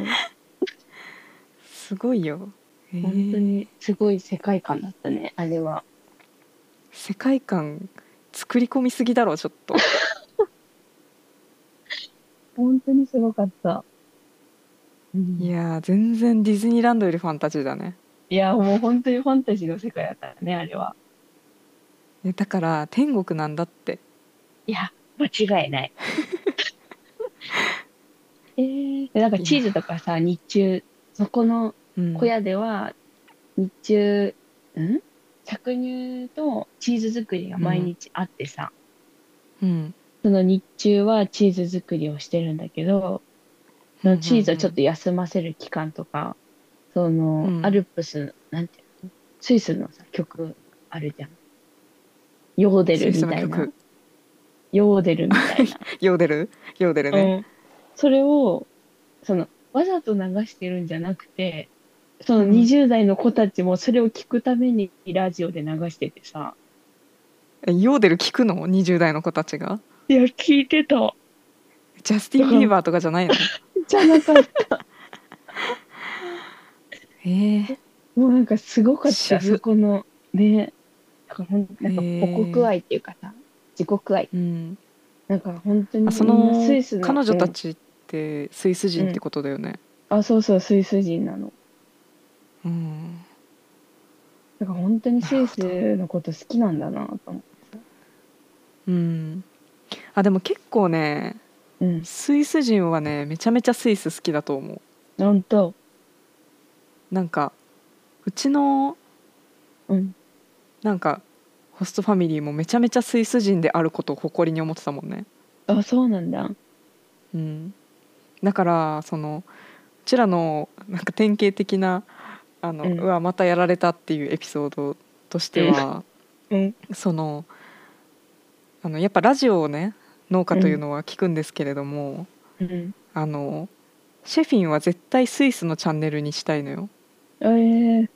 すごいよ、えー。本当にすごい世界観だったねあれは。世界観作り込みすぎだろちょっと。本当にすごかった、うん。いやー全然ディズニーランドよりファンタジーだね。いやもう本当にファンタジーの世界だったねあれは。えだから天国なんだって。いや間違いない。えー、でなんかチーズとかさ日中そこのうん。小屋では日中、ん？搾乳とチーズ作りが毎日あってさ、うん。その日中はチーズ作りをしてるんだけど、そのチーズをちょっと休ませる期間とか、その、うん。アルプス、なんていうの？スイスのさ、曲あるじゃん。ヨーデルみたいな。ヨーデルみたいな。ヨーデル？ヨーデルね、うん、それをそのわざと流してるんじゃなくてそのうん。20代の子たちもそれを聞くためにラジオで流しててさ、えヨーデル聞くの？20代の子たちが？いや聞いてた。ジャスティン・ビーバーとかじゃないの？じゃなかった。えー、もうなんかすごかった渋そこのねなんかほんなんか母国愛っていうかさ自国愛うん、なんか本当にあそのスイスの彼女たうんちってスイス人ってことだよね。あそうそうスイス人なの。うん、なんか本当にスイスのこと好きなんだなと思ってうん、あでも結構ねうん。スイス人はねめちゃめちゃスイス好きだと思う。本当なんかうちのうんなんかホストファミリーもめちゃめちゃスイス人であることを誇りに思ってたもんね。あそうなんだ。うん、だからそのうちらのなんか典型的なあの、ううんわまたやられたっていうエピソードとしては、うん。そのあのやっぱラジオをね農家というのは聞くんですけれども、うん。あのシェフィンは絶対スイスのチャンネルにしたいのよ。えー、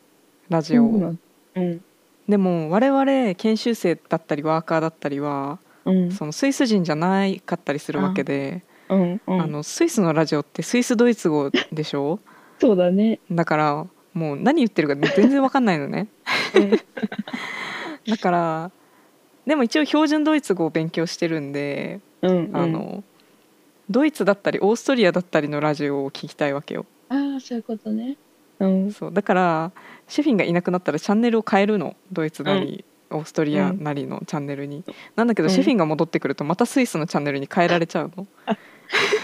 ラジオを。うんでも我々研修生だったりワーカーだったりはうん。そのスイス人じゃないかったりするわけで、うんうん。あのスイスのラジオってスイスドイツ語でしょ？そうだね。だからもう何言ってるか全然わかんないのね。うん。だからでも一応標準ドイツ語を勉強してるんで、うんあのドイツだったりオーストリアだったりのラジオを聞きたいわけよ。ああそういうことねうん。そうだからシェフィンがいなくなったらチャンネルを変えるの。ドイツなり、オーストリアなりのチャンネルに、なんだけど、うん。シェフィンが戻ってくるとまたスイスのチャンネルに変えられちゃうの。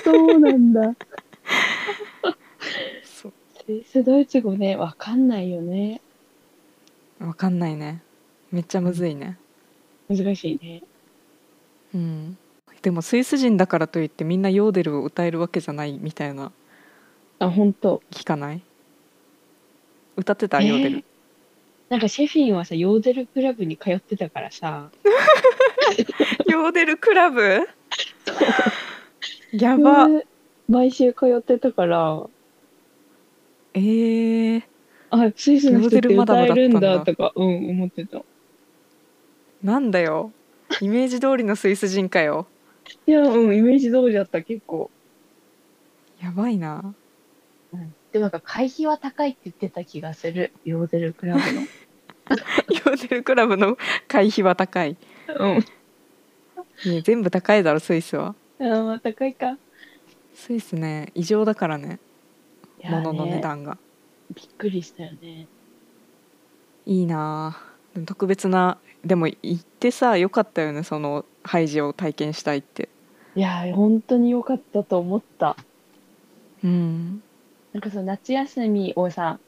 そうなんだ。そう。スイスドイツ語ねわかんないよね。わかんないね。めっちゃむずいね。難しいね。うん。でもスイス人だからといってみんなヨーデルを歌えるわけじゃないみたいなあ本当聞かない？歌ってたえー。ヨーデル、なんかシェフィンはさヨーデルクラブに通ってたからさ。ヨーデルクラブ？やば。毎週通ってたから。えー、あスイスの人って歌えるんだとかうん思ってた。なんだよ。イメージ通りのスイス人かよ。いやうんイメージ通りだった結構、やばいな。うん、でもなんか会費は高いって言ってた気がする。ヨーデルクラブの。ヨーデルクラブの会費は高い。うん。いや全部高いだろスイスは。あーまあ高いか。スイスね異常だからね。いやー物の値ね段が。びっくりしたよね。いいな特別なでも行ってさよかったよねそのハイジを体験したいって。いやー本当に良かったと思った。うんなんかその夏休みをさ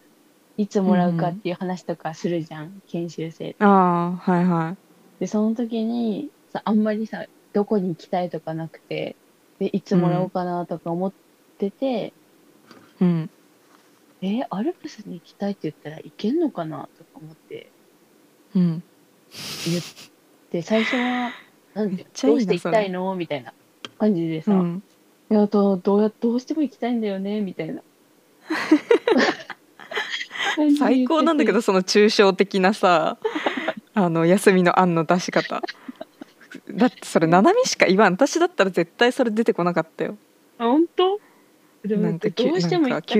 いつもらうかっていう話とかするじゃん、研修生ああはいはでその時にさあんまりさどこに行きたいとかなくてでいつもらおうかなとか思ってて、いうん。えアルプスに行きたいって言ったらいけんのかなとか思って。うん。言って最初はなんでめっちゃいいなどうして行きたいの？みたいな感じでさ、うん。いやどうどうやどうしても行きたいんだよね？みたいな最高なんだけどその抽象的なさあの休みの案の出し方。だってそれ七海しか言わん。私だったら絶対それ出てこなかったよ。あ本当？なんか休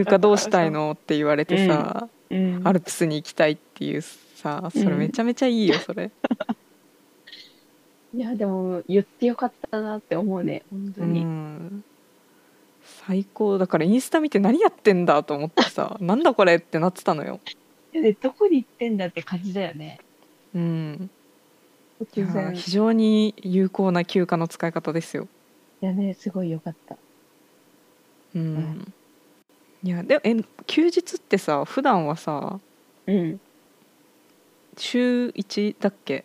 暇どうしたいのって言われてさ、うん。アルプスに行きたいっていうさそれめちゃめちゃいいよそれ、いやでも言ってよかったなって思うね。本当うに、ん最高だからインスタ見て何やってんだと思ってさ なんだこれってなってたのよ。でどこに行ってんだって感じだよね。うん。非常に有効な休暇の使い方ですよ。やねすごいよかった。うん、んい。やでもえ休日ってさ普段はさうん。週1だっけ？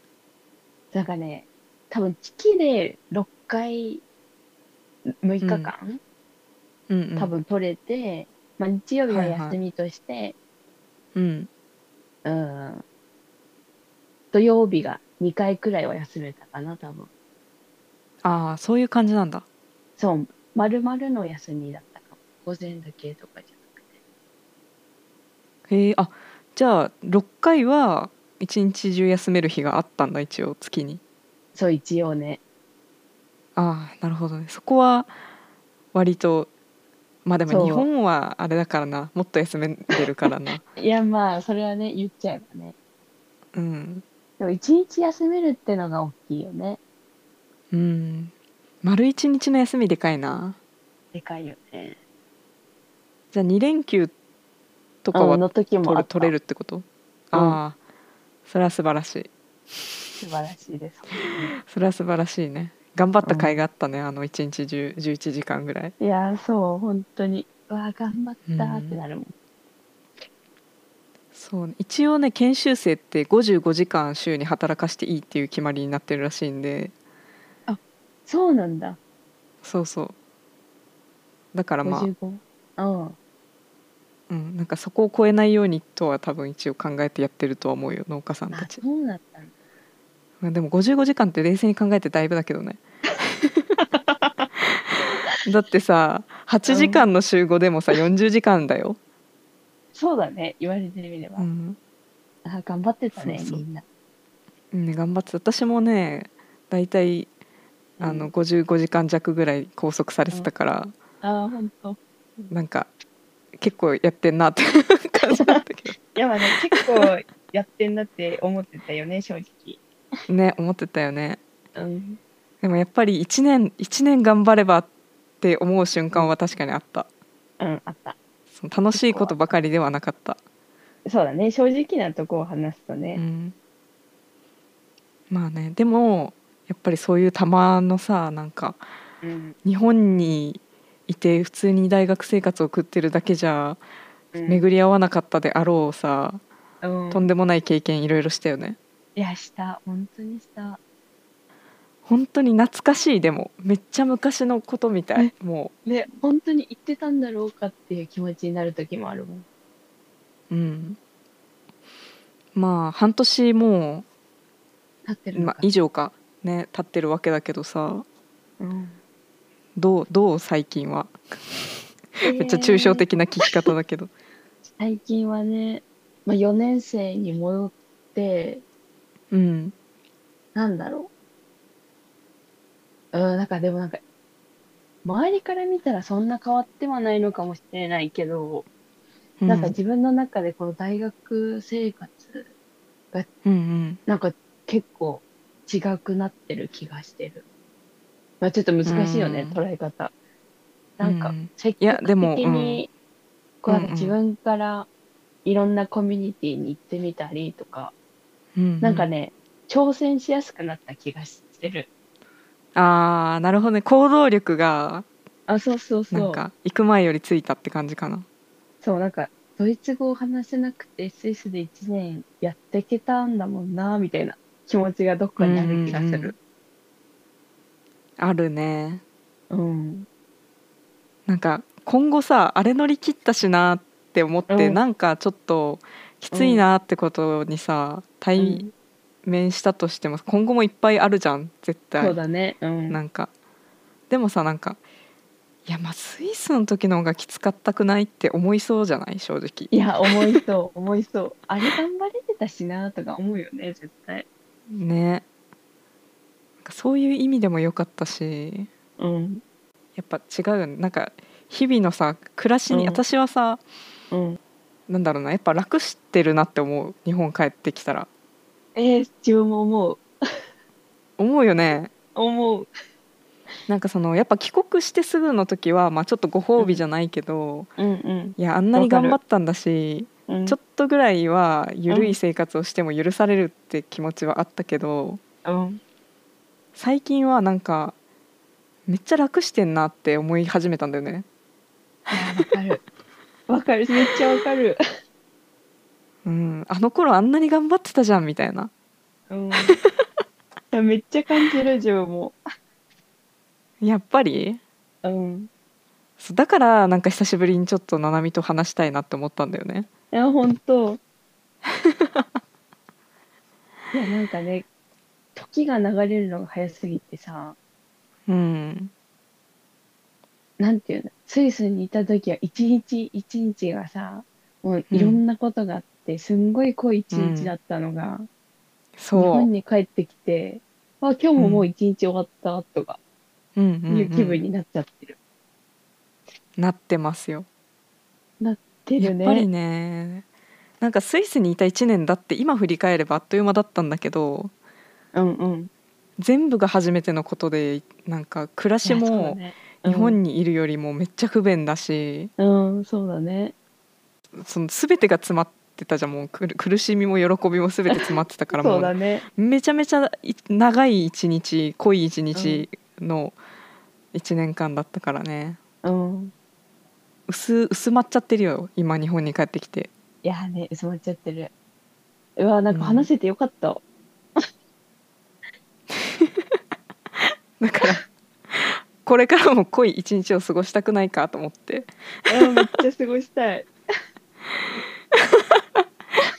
なんかね多分月で6回6日間、うんうん。多分取れて、まあ、日曜日は休みとして、うん。うん。土曜日が2回くらいは休めたかな多分。ああそういう感じなんだ。そう。丸々の休みだったかも。午前だけとかじゃなくて。へえあじゃあ6回は一日中休める日があったんだ一応月に。そう一応ね。ああなるほどね。そこは割とまあでも日本はあれだからな。もっと休めてるからな。いやまあそれはね言っちゃえばね。うん。でも一日休めるってのが大きいよね。うん。丸一日の休みでかいな。でかいよね。じゃあ2連休とかは取る取れるってこと、ああ。それは素晴らしい。素晴らしいです。それは素晴らしいね頑張った甲斐があったね、あの一日中11時間ぐらい。いやそう本当に。うわ頑張ったってなるもん、そうね一応ね研修生って55時間週に働かしていいっていう決まりになってるらしいんで。そうなんだ。そうそう。だからまあ、55うん。うん、なんかそこを超えないようにとは多分一応考えてやってるとは思うよ農家さんたあちそうだったんだまあでも55時間って冷静に考えてだいぶだけどね。だってさ8時間の週5でもさ40時間だよ、そうだね言われてみれば、うん、あ頑張ってたねそうそう。みんな。ね頑張って私もね大体あのうん。55時間弱ぐらい拘束されてたから、ああ、ほんと。なんか結構やってんなって感じだったけい や、まあね、結構やってんなって思ってたよね、正直。どね思ってたよねうん。でもやっぱり1年1年頑張ればって思う瞬間は確かにあったうん、あった。その楽しいことばかりではなかった、そうだね、正直なとこを話すとうね。ん、まあねでもやっぱりそういうたまのさなんかうん。日本にいて普通に大学生活を送ってるだけじゃうん巡り合わなかったであろうさ、うんとんでもない経験いろいろしたよねいや、した。本当にした。本当に懐かしいでもめっちゃ昔のことみたい、ねもね、本当に言ってたんだろうかっていう気持ちになる時もあるもん。ううんまあ半年もう、立ってる。まあ、以上かね経ってるわけだけどさうん。どうどう最近は？めっちゃ抽象的な聞き方だけど最近はね、まあ、4年生に戻って、うん。なんだろう。うん、なんかでもなんか、周りから見たらそんな変わってはないのかもしれないけど、うん。なんか自分の中でこの大学生活、うんうん。なんか結構違くなってる気がしてる。まあちょっと難しいよね、うん捉え方。なんかうん。積いや極でも的に、こうなんか自分からいろんなコミュニティに行ってみたりとか、うんうんなんかね、挑戦しやすくなった気がしてる。あーなるほどね行動力があ、そうそうそう。なんか行く前よりついたって感じかなそう、なんか、ドイツ語を話せなくて、スイスで1年やっていけたんだもんな、みたいな気持ちがどっかにある気がする。あるねうん。なんか今後さあれ乗り切ったしなって思って、うんなんかちょっときついなってことにさ対面したとしても今後もいっぱいあるじゃん絶対そうだね。うん。なんかでもさなんかいやまあスイスの時の方がきつかったくないって思いそうじゃない？正直いや、思いそう、思いそう。あれ頑張れてたしな、とか思うよね、絶対。ねなんかそういう意味でも良かったしうん。やっぱ違うよねなんか日々のさ暮らしに、うん私はさうん。なんだろうなやっぱ楽してるなって思う日本帰ってきたらえー、自分も思う。思うよね思う。なんかそのやっぱ帰国してすぐの時は、まあ、ちょっとご褒美じゃないけど、うんうん。いやあんなに頑張ったんだしうん、ちょっとぐらいは緩い生活をしても許されるって気持ちはあったけどうん。最近はなんかめっちゃ楽してんなって思い始めたんだよね。わかる。わかる。めっちゃわかる。うん、あの頃あんなに頑張ってたじゃんみたいなうん。いやめっちゃ感じる、自分も。やっぱり？うん。そうだからなんか久しぶりにちょっとななみと話したいなって思ったんだよね。いや、ほんと。いや、なんかね、時が流れるのが早すぎてさ、うん、なんていうの、スイスにいた時は一日一日がさ、もういろんなことがあって、すんごい濃い一日だったのが、日そう本、に帰ってきて、あ、今日ももう一日終わったとかうんいう気分になっちゃってる。なってますよ。てるね。やっぱりねなんかスイスにいた1年だって今振り返ればあっという間だったんだけどうんうん。全部が初めてのことでなんか暮らしもね日本にいるよりもめっちゃ不便だし、うん、うん、そうだね。その全てが詰まってたじゃんもう苦しみも喜びも全て詰まってたからもそうだね。めちゃめちゃい長い一日濃い一日の1年間だったからねうん。薄薄まっちゃってるよ今日本に帰ってきていやね、薄まっちゃってる。うわ、なんか話せてよかった。だからこれからも濃い一日を過ごしたくないかと思って。うん、めっちゃ過ごしたい。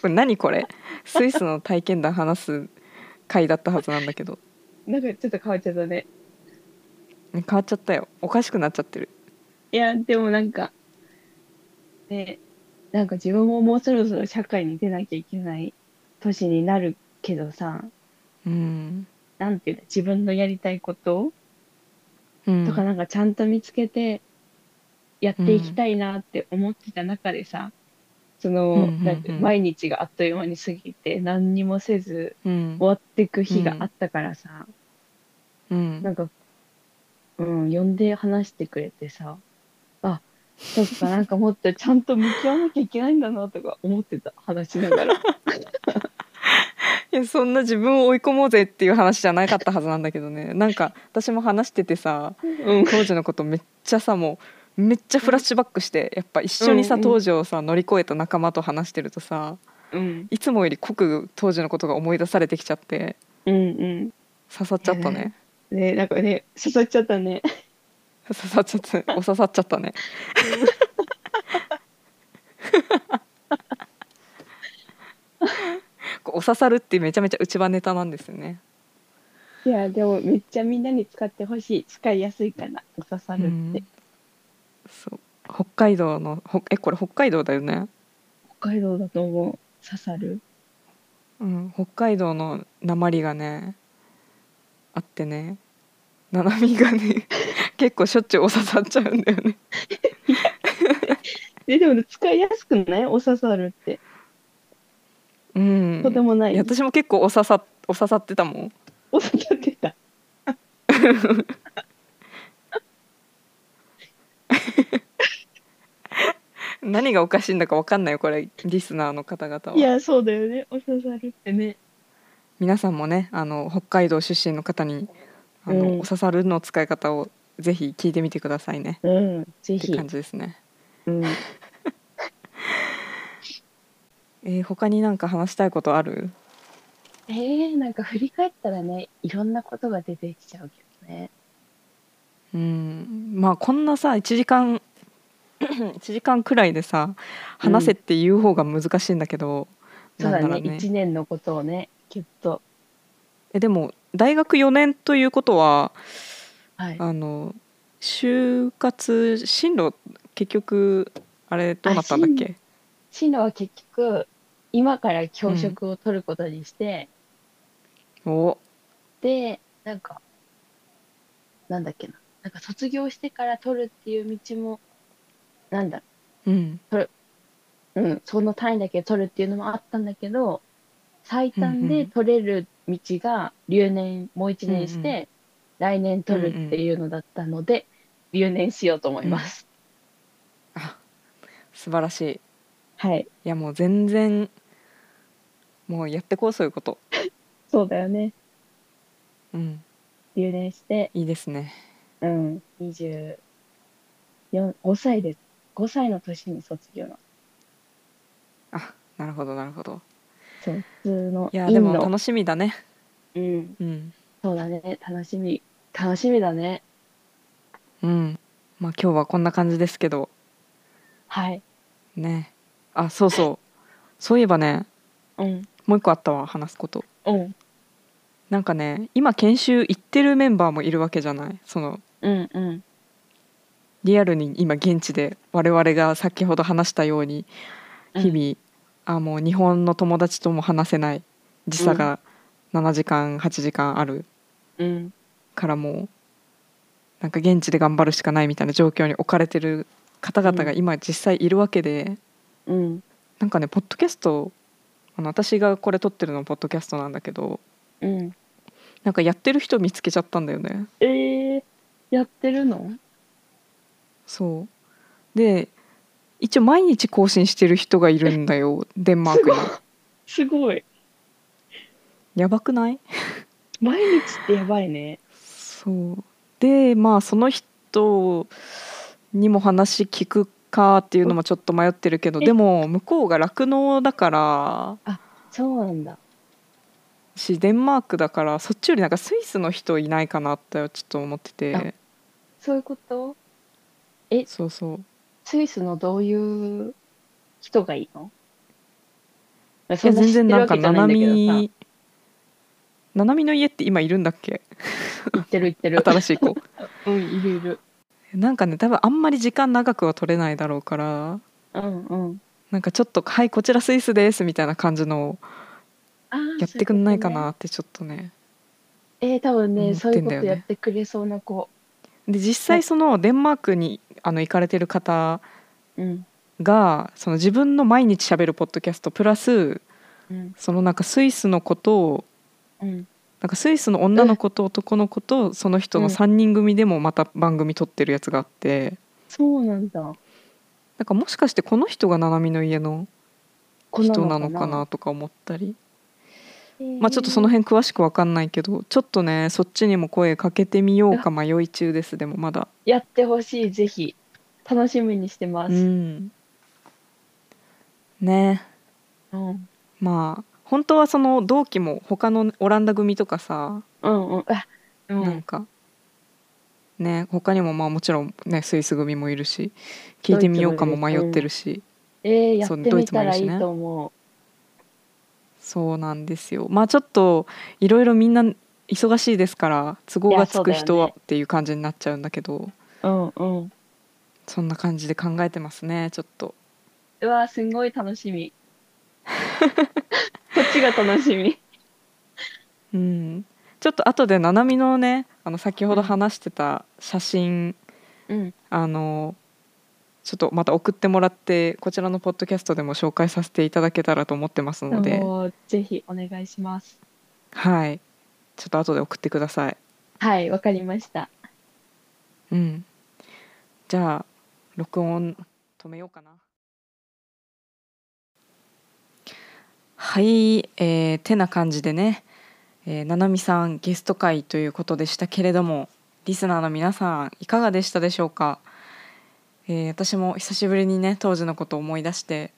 これ何これ？スイスの体験談話す回だったはずなんだけど。なんかちょっと変わっちゃったね。変わっちゃったよ。おかしくなっちゃってる。いや、でもなんか、ね、なんか自分ももうそろそろ社会に出なきゃいけない年になるけどさ、うん。なんていうの、自分のやりたいこと？うんとかなんかちゃんと見つけてやっていきたいなって思ってた中でさ、その、なんて毎日があっという間に過ぎて何にもせずうん終わっていく日があったからさ、うん。なんか、うん、呼んで話してくれてさ、あ、そっか、なんかもっとちゃんと向き合わなきゃいけないんだなとか思ってた、話しながら。いやそんな自分を追い込もうぜっていう話じゃなかったはずなんだけどねなんか私も話しててさうん。当時のことめっちゃさもうめっちゃフラッシュバックしてやっぱ一緒にさうんうん当時をさ乗り越えた仲間と話してるとさうん。いつもより濃く当時のことが思い出されてきちゃってうんうん。刺さっちゃったねね、なんかね、刺さっちゃったね。刺さっちゃったお刺さっちゃったね こうお刺さるってめちゃめちゃ内輪ネタなんですよねいや、でもめっちゃみんなに使ってほしい。使いやすいかな、お刺さるって。そう北海道のほえこれ北海道だよね、北海道だと思う。刺さる？うん、北海道の鉛がねあってねななみがね 結構しょっちゅうお刺さっちゃうんだよね え、でも使いやすくない？お刺さるって。うんとてもない私も結構お刺さお刺さってたもんお刺さってた。何がおかしいんだかわかんないよこれリスナーの方々はいや、そうだよね。お刺さるってね。皆さんもねあの北海道出身の方にあの、うんお刺さるの使い方をぜひ聞いてみてくださいねうん、ぜひって。感じですねうん。えー他になんか話したいことある？えー、なんか振り返ったらね、いろんなことが出てきちゃうけどね。うんまあこんなさ1時間 1時間くらいでさ話せって言う方が難しいんだけど、そうだね、なんなら一年のことをね、きっと。えでも大学4年ということははい。あの就活進路結局あれどうなったんだっけ？進路は結局、今から教職を取ることにして、お。で、なんか、なんだっけな。なんか卒業してから取るっていう道も、なんだ、う。ん。うん、その単位だけ取るっていうのもあったんだけど、最短で取れる道が留年、もう一年しうんうて、来年取るっていうのだったので、留年しようと思います。あ素晴らしい。い。はい。やもう全然もうやってこうそういうこと。そうだよね。うん。留年して、いいですね。うん、24、5歳で、5歳の年に卒業の。あなるほどなるほど。そう、普通のいやでも楽しみだね。うん、うん。そうだね。楽しみ。楽しみだね。うん。まあ今日はこんな感じですけど。はい。ね。あそうそう。そういえばね。うん。もう一個あったわ話すことうん。なんかね今研修行ってるメンバーもいるわけじゃない？そのうん。うん。リアルに今現地で我々が先ほど話したように日々、あもう日本の友達とも話せない時差が7時間8時間あるうん。からもうなんか現地で頑張るしかないみたいな状況に置かれてる方々が今実際いるわけで、うん。なんかねポッドキャストあの私がこれ撮ってるのポッドキャストなんだけどうん。なんかやってる人見つけちゃったんだよねえー、やってるの？そうで一応毎日更新してる人がいるんだよ デンマークにすごい。やばくない？毎日ってやばいね。そうでまあその人にも話聞くかっていうのもちょっと迷ってるけどえでも向こうが酪農だからそうなんだ。しデンマークだからそっちよりなんかスイスの人いないかなってちょっと思ってて。そういうこと？そうそう。スイスのどういう人がいいの？いや全然なんかななみななみの家って今いるんだっけ？言ってる言ってる。新しい子。うん、いるいる。なんかね多分あんまり時間長くは取れないだろうからうんうん。なんかちょっと「はいこちらスイスです」みたいな感じのやってくんないかなってちょっとねえー、多分思ってね。そういうことやってくれそうな子。で実際そのデンマークにあの行かれてる方うん。がその自分の毎日喋るポッドキャストプラスうん。そのなんかスイスのことをうんなんかスイスの女の子と男の子とその人の3人組でもまた番組撮ってるやつがあって。そうなんだ。なんかもしかしてこの人が七海の家の人なのかなとか思ったり。えー。まあちょっとその辺詳しく分かんないけどちょっとねそっちにも声かけてみようか迷い中ですでもまだ。やってほしいぜひ。楽しみにしてまうす、ん。ね。うん、まあ本当はその同期も他のオランダ組とかさ、うんうん。あうなんんかね他にもまあもちろんねスイス組もいるし聞いてみようかも迷ってるし、えー、やってみたらいいと思う。そうなんですよ。まあちょっといろいろみんな忙しいですから都合がつく人はっていう感じになっちゃうんだけどうんうん。そんな感じで考えてますねちょっと。うわすごい楽しみ こっちが楽しみ。うん。ちょっと後でななみのねあの先ほど話してた写真、うん。あのちょっとまた送ってもらってこちらのポッドキャストでも紹介させていただけたらと思ってますので。ぜひお願いします。はい。ちょっと後で送ってください。はいわかりました。うん。じゃあ録音止めようかなはい、えー、てな感じでね、えー、ななみさんゲスト会ということでしたけれどもリスナーの皆さんいかがでしたでしょうか、えー私も久しぶりにね当時のことを思い出して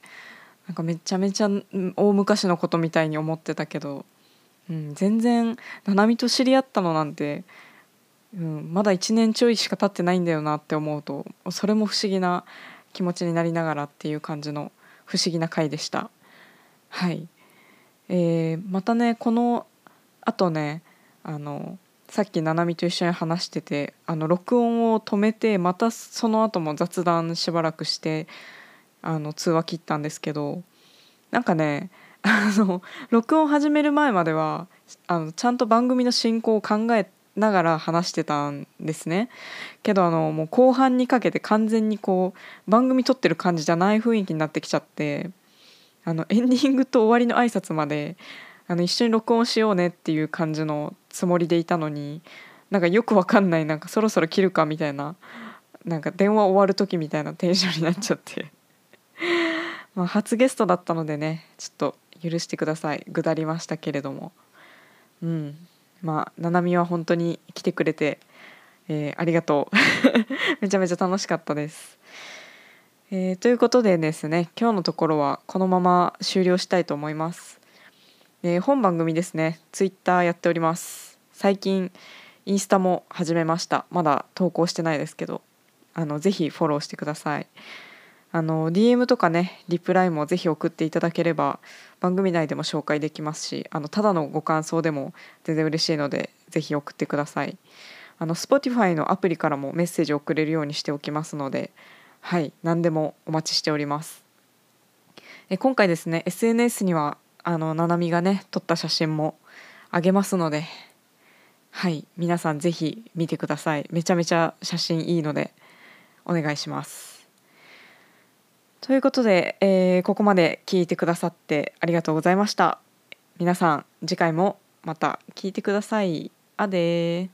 なんかめちゃめちゃ大昔のことみたいに思ってたけど、うん、全然ななみと知り合ったのなんてうん、まだ1年ちょいしか経ってないんだよなって思うとそれも不思議な気持ちになりながらっていう感じの不思議な回でした。はい、えーまたねこのあとねあのさっきななみと一緒に話しててあの録音を止めてまたその後も雑談しばらくしてあの通話切ったんですけどなんかねあの録音始める前まではあのちゃんと番組の進行を考えながら話してたんですね。けどあのもう後半にかけて完全にこう番組撮ってる感じじゃない雰囲気になってきちゃってあのエンディングと終わりの挨拶まであの一緒に録音しようねっていう感じのつもりでいたのになんかよくわかんないなんかそろそろ切るかみたいななんか電話終わる時みたいなテンションになっちゃって。まあ初ゲストだったのでねちょっと許してください。ぐだりましたけれども。うん。まあななみは本当に来てくれて、えーありがとう。めちゃめちゃ楽しかったです。えーということでですね今日のところはこのまま終了したいと思います。えー本番組ですねツイッターやっております。最近インスタも始めました。まだ投稿してないですけどあのぜひフォローしてください。あの DM とかねリプライもぜひ送っていただければ番組内でも紹介できますしあのただのご感想でも全然嬉しいのでぜひ送ってください。あの Spotify のアプリからもメッセージを送れるようにしておきますのではい何でもお待ちしております。え今回ですね SNS にはあのななみがね撮った写真もあげますのではい皆さんぜひ見てください。めちゃめちゃ写真いいのでお願いします。ということで、えーここまで聞いてくださってありがとうございました。皆さん次回もまた聞いてください。あで